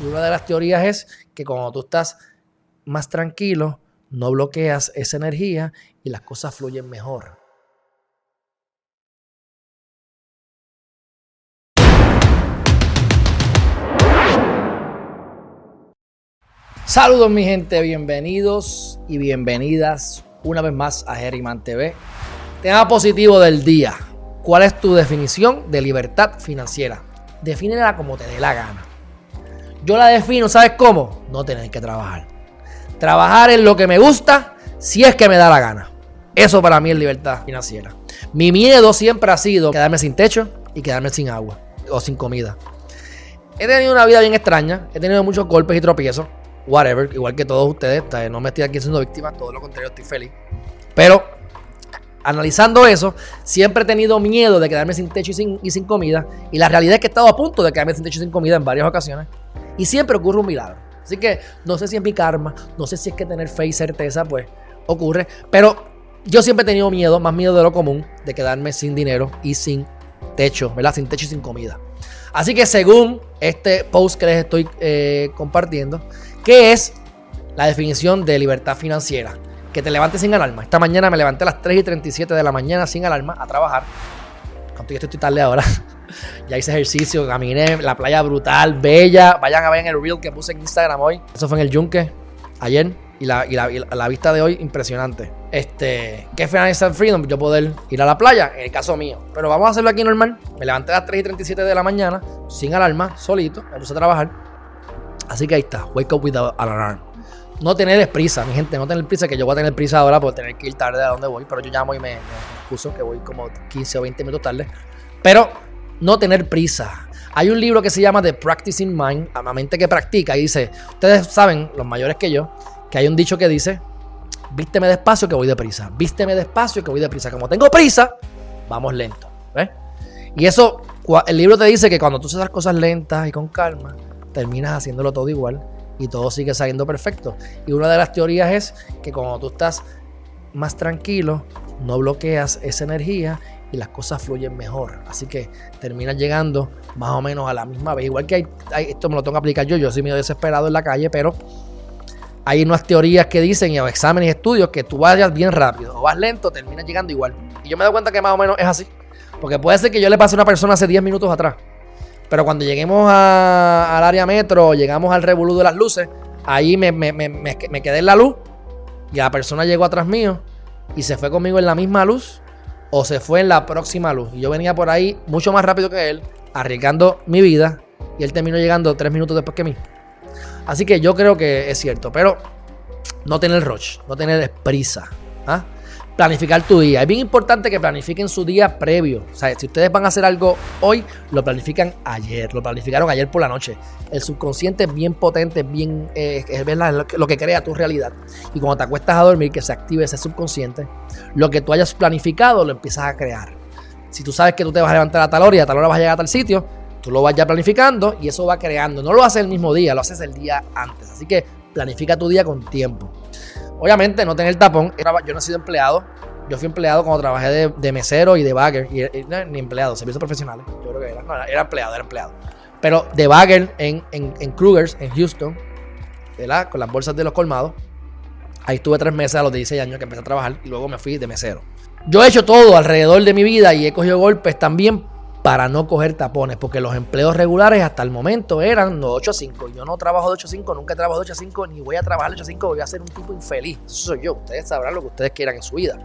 Y una de las teorías es que cuando tú estás más tranquilo, no bloqueas esa energía y las cosas fluyen mejor. Saludos mi gente, bienvenidos y bienvenidas una vez más a Herriman TV. Tema positivo del día. ¿Cuál es tu definición de libertad financiera? Defínela como te dé la gana. Yo la defino, ¿sabes cómo? No tener que trabajar. Trabajar en lo que me gusta si es que me da la gana. Eso para mí es libertad financiera. Mi miedo siempre ha sido quedarme sin techo y quedarme sin agua o sin comida. He tenido una vida bien extraña, he tenido muchos golpes y tropiezos, whatever, igual que todos ustedes. No me estoy aquí siendo víctima, todo lo contrario, estoy feliz. Pero analizando eso, siempre he tenido miedo de quedarme sin techo y sin, y sin, comida. Y la realidad es que he estado a punto de quedarme sin techo y sin comida en varias ocasiones. Y siempre ocurre un milagro. Así que no sé si es mi karma, no sé si es que tener fe y certeza, pues ocurre. Pero yo siempre he tenido miedo, más miedo de lo común, de quedarme sin dinero y sin techo, ¿verdad? Sin techo y sin comida. Así que según este post que les estoy eh, compartiendo, ¿qué es la definición de libertad financiera? Que te levantes sin alarma. Esta mañana me levanté a las 3 y 37 de la mañana sin alarma a trabajar. Cuánto yo estoy tarde ahora. Ya hice ejercicio, caminé, la playa brutal, bella. Vayan a ver en el reel que puse en Instagram hoy. Eso fue en el Yunque, ayer. Y la, y la, vista de hoy, impresionante. Este, ¿qué Financial Freedom? Yo poder ir a la playa, en el caso mío. Pero vamos a hacerlo aquí normal. Me levanté a las 3 y 37 de la mañana, sin alarma, solito. Me puse a trabajar. Así que ahí está, wake up with an alarm. No tener prisa, mi gente, no tener prisa, que yo voy a tener prisa ahora por tener que ir tarde a donde voy. Pero yo llamo y me, me excuso que voy como 15 o 20 minutos tarde. Pero no tener prisa. Hay un libro que se llama The Practicing Mind, la mente que practica, y dice, ustedes saben, los mayores que yo, que hay un dicho que dice, vísteme despacio que voy deprisa, vísteme despacio que voy deprisa. Como tengo prisa, vamos lento. Y eso, el libro te dice que cuando tú haces las cosas lentas y con calma, terminas haciéndolo todo igual y todo sigue saliendo perfecto. Y una de las teorías es que cuando tú estás más tranquilo, no bloqueas esa energía y las cosas fluyen mejor. Así que terminas llegando más o menos a la misma vez. Igual que hay, esto me lo tengo que aplicar yo, yo soy medio desesperado en la calle, pero hay unas teorías que dicen y exámenes y estudios que tú vayas bien rápido o vas lento, terminas llegando igual. Y yo me doy cuenta que más o menos es así. Porque puede ser que yo le pase a una persona hace 10 minutos atrás. Pero cuando lleguemos al área metro, llegamos al revolú de las luces, ahí me, me, me, me, quedé en la luz y la persona llegó atrás mío y se fue conmigo en la misma luz o se fue en la próxima luz. Y yo venía por ahí mucho más rápido que él, arriesgando mi vida, y él terminó llegando tres minutos después que mí. Así que yo creo que es cierto, pero no tener rush, no tener prisa. ¿ah? Planificar tu día. Es bien importante que planifiquen su día previo. O sea, si ustedes van a hacer algo hoy, lo planifican ayer, lo planificaron ayer por la noche. El subconsciente es bien potente, bien, eh, es lo que crea tu realidad. Y cuando te acuestas a dormir, que se active ese subconsciente, lo que tú hayas planificado lo empiezas a crear. Si tú sabes que tú te vas a levantar a tal hora y a tal hora vas a llegar a tal sitio, tú lo vas ya planificando y eso va creando. No lo haces el mismo día, lo haces el día antes. Así que planifica tu día con tiempo. Obviamente, no tener tapón. Yo no he sido empleado. Yo fui empleado cuando trabajé de, mesero y de bagger. Y, ni empleado, servicios profesionales. Yo creo que era. Era empleado, era empleado. Pero de bagger en, en, en Krugers, en Houston, ¿verdad? con las bolsas de los colmados. Ahí estuve tres meses a los 16 años que empecé a trabajar y luego me fui de mesero. Yo he hecho todo alrededor de mi vida y he cogido golpes también para no coger tapones, porque los empleos regulares hasta el momento eran 8 a 5. Yo no trabajo de 8 a 5, nunca he trabajado de 8 a 5, ni voy a trabajar de 8 a 5, voy a ser un tipo infeliz. Eso soy yo, ustedes sabrán lo que ustedes quieran en su vida.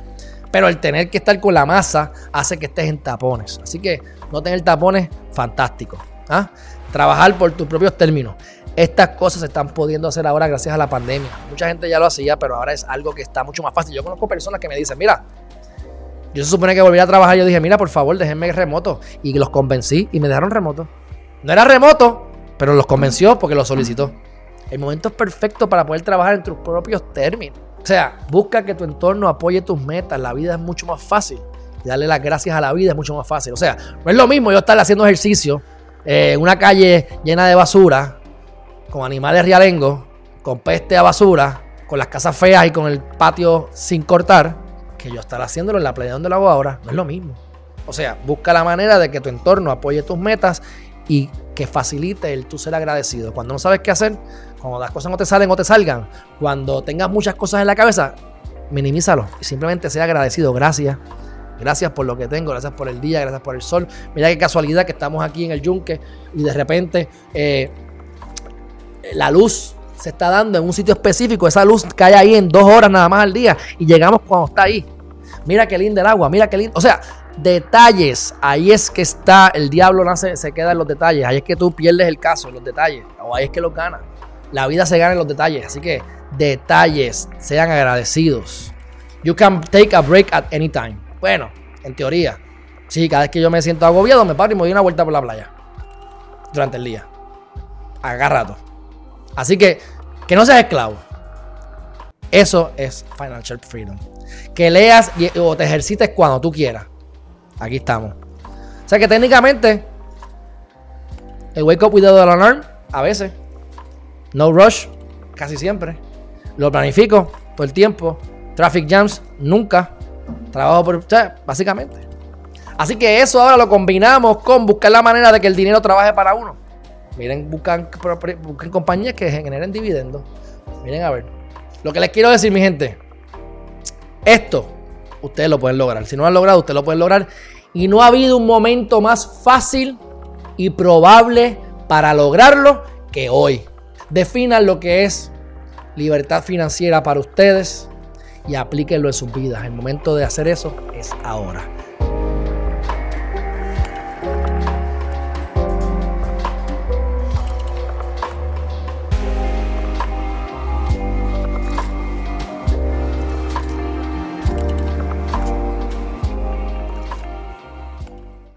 Pero el tener que estar con la masa hace que estés en tapones. Así que no tener tapones, fantástico. ¿ah? Trabajar por tus propios términos. Estas cosas se están pudiendo hacer ahora gracias a la pandemia. Mucha gente ya lo hacía, pero ahora es algo que está mucho más fácil. Yo conozco personas que me dicen, mira, yo se supone que volví a trabajar. Yo dije, mira, por favor, déjenme remoto. Y los convencí y me dejaron remoto. No era remoto, pero los convenció porque lo solicitó. El momento es perfecto para poder trabajar en tus propios términos. O sea, busca que tu entorno apoye tus metas. La vida es mucho más fácil. Darle las gracias a la vida es mucho más fácil. O sea, no es lo mismo yo estar haciendo ejercicio eh, en una calle llena de basura, con animales rialengos, con peste a basura, con las casas feas y con el patio sin cortar que yo estar haciéndolo en la playa donde lo hago ahora, no es lo mismo. O sea, busca la manera de que tu entorno apoye tus metas y que facilite el tú ser agradecido. Cuando no sabes qué hacer, cuando las cosas no te salen o te salgan, cuando tengas muchas cosas en la cabeza, minimízalo y simplemente sea agradecido. Gracias. Gracias por lo que tengo, gracias por el día, gracias por el sol. Mira qué casualidad que estamos aquí en el yunque y de repente eh, la luz se está dando en un sitio específico. Esa luz cae ahí en dos horas nada más al día y llegamos cuando está ahí. Mira qué linda el agua, mira qué lindo. O sea, detalles. Ahí es que está, el diablo nace, se queda en los detalles. Ahí es que tú pierdes el caso, en los detalles. O ahí es que los ganas. La vida se gana en los detalles. Así que detalles, sean agradecidos. You can take a break at any time. Bueno, en teoría. Sí, cada vez que yo me siento agobiado, me paro y me doy una vuelta por la playa. Durante el día. Agarrado. Así que, que no seas esclavo. Eso es financial freedom. Que leas o te ejercites cuando tú quieras. Aquí estamos. O sea que técnicamente, el wake up without an alarm, a veces. No rush, casi siempre. Lo planifico todo el tiempo. Traffic jams, nunca. Trabajo por. O básicamente. Así que eso ahora lo combinamos con buscar la manera de que el dinero trabaje para uno. Miren, buscan, compañías que generen dividendos. Miren a ver. Lo que les quiero decir, mi gente. Esto, ustedes lo pueden lograr. Si no lo han logrado, ustedes lo pueden lograr. Y no ha habido un momento más fácil y probable para lograrlo que hoy. Definan lo que es libertad financiera para ustedes y aplíquenlo en sus vidas. El momento de hacer eso es ahora.